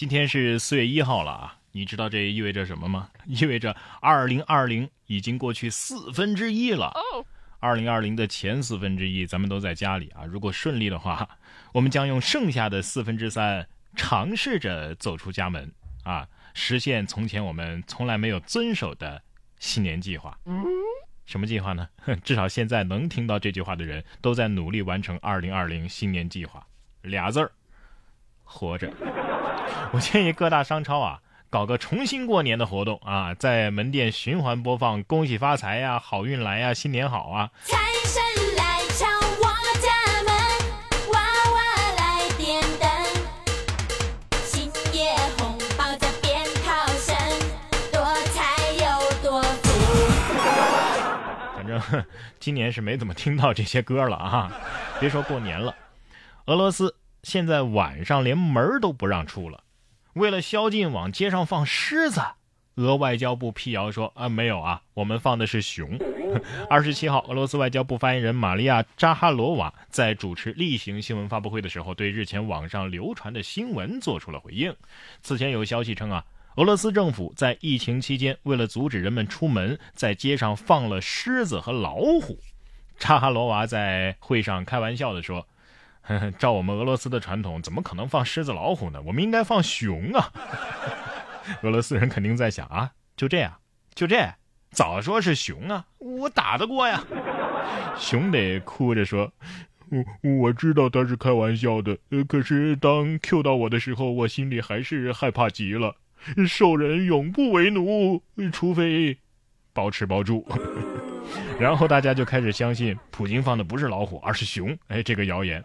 今天是四月一号了啊，你知道这意味着什么吗？意味着二零二零已经过去四分之一了。二零二零的前四分之一，咱们都在家里啊。如果顺利的话，我们将用剩下的四分之三，尝试着走出家门啊，实现从前我们从来没有遵守的新年计划。什么计划呢？至少现在能听到这句话的人都在努力完成二零二零新年计划，俩字儿，活着。我建议各大商超啊，搞个重新过年的活动啊，在门店循环播放“恭喜发财呀，好运来呀，新年好啊”。财神来敲我家门，娃娃来点灯，新 year 红包加鞭炮声，多财又多福。反正今年是没怎么听到这些歌了啊，别说过年了，俄罗斯现在晚上连门都不让出了。为了宵禁，往街上放狮子。俄外交部辟谣说：“啊，没有啊，我们放的是熊。”二十七号，俄罗斯外交部发言人玛利亚·扎哈罗娃在主持例行新闻发布会的时候，对日前网上流传的新闻做出了回应。此前有消息称啊，俄罗斯政府在疫情期间为了阻止人们出门，在街上放了狮子和老虎。扎哈罗娃在会上开玩笑地说。照我们俄罗斯的传统，怎么可能放狮子老虎呢？我们应该放熊啊！俄罗斯人肯定在想啊，就这样，就这，早说是熊啊，我打得过呀！熊得哭着说：“我我知道他是开玩笑的，可是当 Q 到我的时候，我心里还是害怕极了。兽人永不为奴，除非包吃包住。” 然后大家就开始相信普京放的不是老虎，而是熊。哎，这个谣言。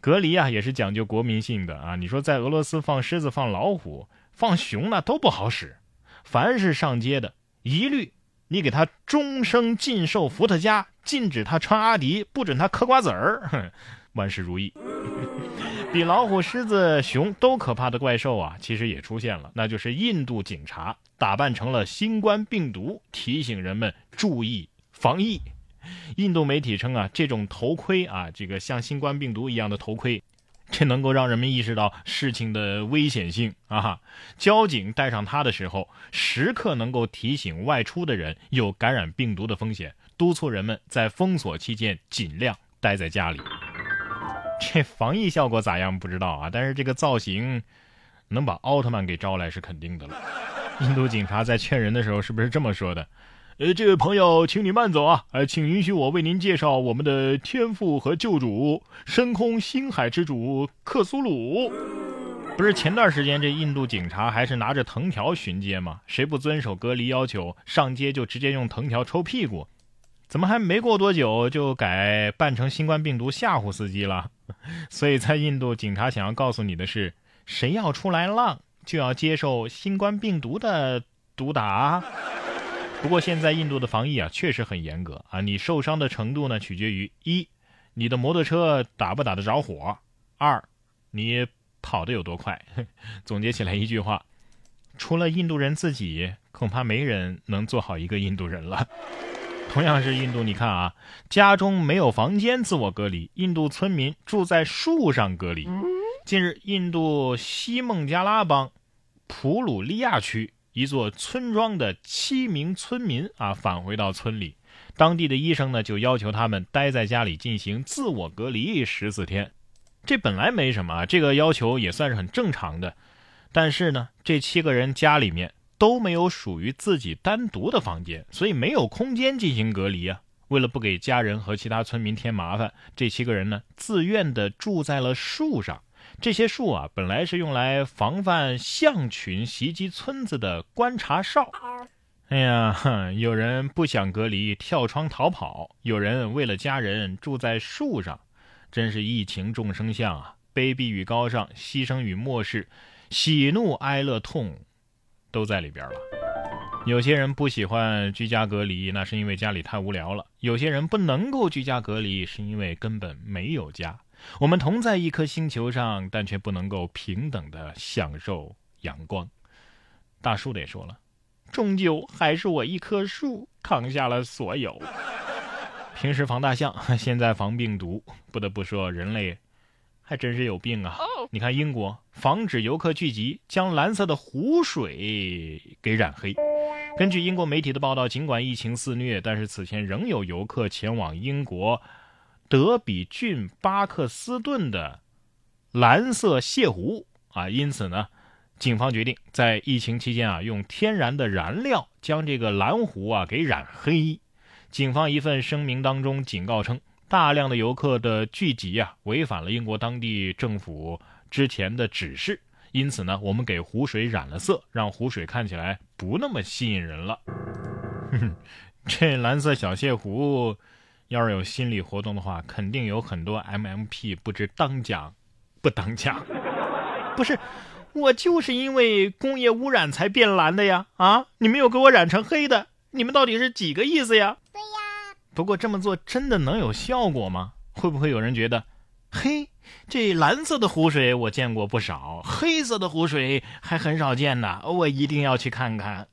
隔离啊，也是讲究国民性的啊。你说在俄罗斯放狮子、放老虎、放熊那都不好使。凡是上街的，一律你给他终生禁售伏特加，禁止他穿阿迪，不准他嗑瓜子儿，万事如意。比老虎、狮子、熊都可怕的怪兽啊，其实也出现了，那就是印度警察打扮成了新冠病毒，提醒人们注意防疫。印度媒体称啊，这种头盔啊，这个像新冠病毒一样的头盔，这能够让人们意识到事情的危险性啊。交警戴上它的时候，时刻能够提醒外出的人有感染病毒的风险，督促人们在封锁期间尽量待在家里。这防疫效果咋样不知道啊，但是这个造型能把奥特曼给招来是肯定的了。印度警察在劝人的时候是不是这么说的？呃，这位朋友，请你慢走啊！呃，请允许我为您介绍我们的天父和救主——深空星海之主克苏鲁。不是前段时间这印度警察还是拿着藤条巡街吗？谁不遵守隔离要求，上街就直接用藤条抽屁股。怎么还没过多久就改扮成新冠病毒吓唬司机了？所以在印度，警察想要告诉你的是：谁要出来浪，就要接受新冠病毒的毒打。不过现在印度的防疫啊，确实很严格啊。你受伤的程度呢，取决于一，你的摩托车打不打得着火；二，你跑得有多快。总结起来一句话：除了印度人自己，恐怕没人能做好一个印度人了。同样是印度，你看啊，家中没有房间自我隔离，印度村民住在树上隔离。近日，印度西孟加拉邦普鲁利亚区一座村庄的七名村民啊返回到村里，当地的医生呢就要求他们待在家里进行自我隔离十四天。这本来没什么啊，这个要求也算是很正常的。但是呢，这七个人家里面。都没有属于自己单独的房间，所以没有空间进行隔离啊。为了不给家人和其他村民添麻烦，这七个人呢自愿的住在了树上。这些树啊，本来是用来防范象群袭击村子的观察哨。哎呀，有人不想隔离，跳窗逃跑；有人为了家人住在树上，真是疫情众生相啊！卑鄙与高尚，牺牲与漠视，喜怒哀乐痛。都在里边了。有些人不喜欢居家隔离，那是因为家里太无聊了；有些人不能够居家隔离，是因为根本没有家。我们同在一颗星球上，但却不能够平等的享受阳光。大树得说了，终究还是我一棵树扛下了所有。平时防大象，现在防病毒，不得不说，人类还真是有病啊！你看英国防止游客聚集，将蓝色的湖水给染黑。根据英国媒体的报道，尽管疫情肆虐，但是此前仍有游客前往英国德比郡巴克斯顿的蓝色泻湖啊，因此呢，警方决定在疫情期间啊，用天然的燃料将这个蓝湖啊给染黑。警方一份声明当中警告称。大量的游客的聚集啊，违反了英国当地政府之前的指示，因此呢，我们给湖水染了色，让湖水看起来不那么吸引人了。哼 哼这蓝色小泻湖，要是有心理活动的话，肯定有很多 MMP 不知当讲不当讲。不是，我就是因为工业污染才变蓝的呀！啊，你们又给我染成黑的，你们到底是几个意思呀？不过这么做真的能有效果吗？会不会有人觉得，嘿，这蓝色的湖水我见过不少，黑色的湖水还很少见呢，我一定要去看看。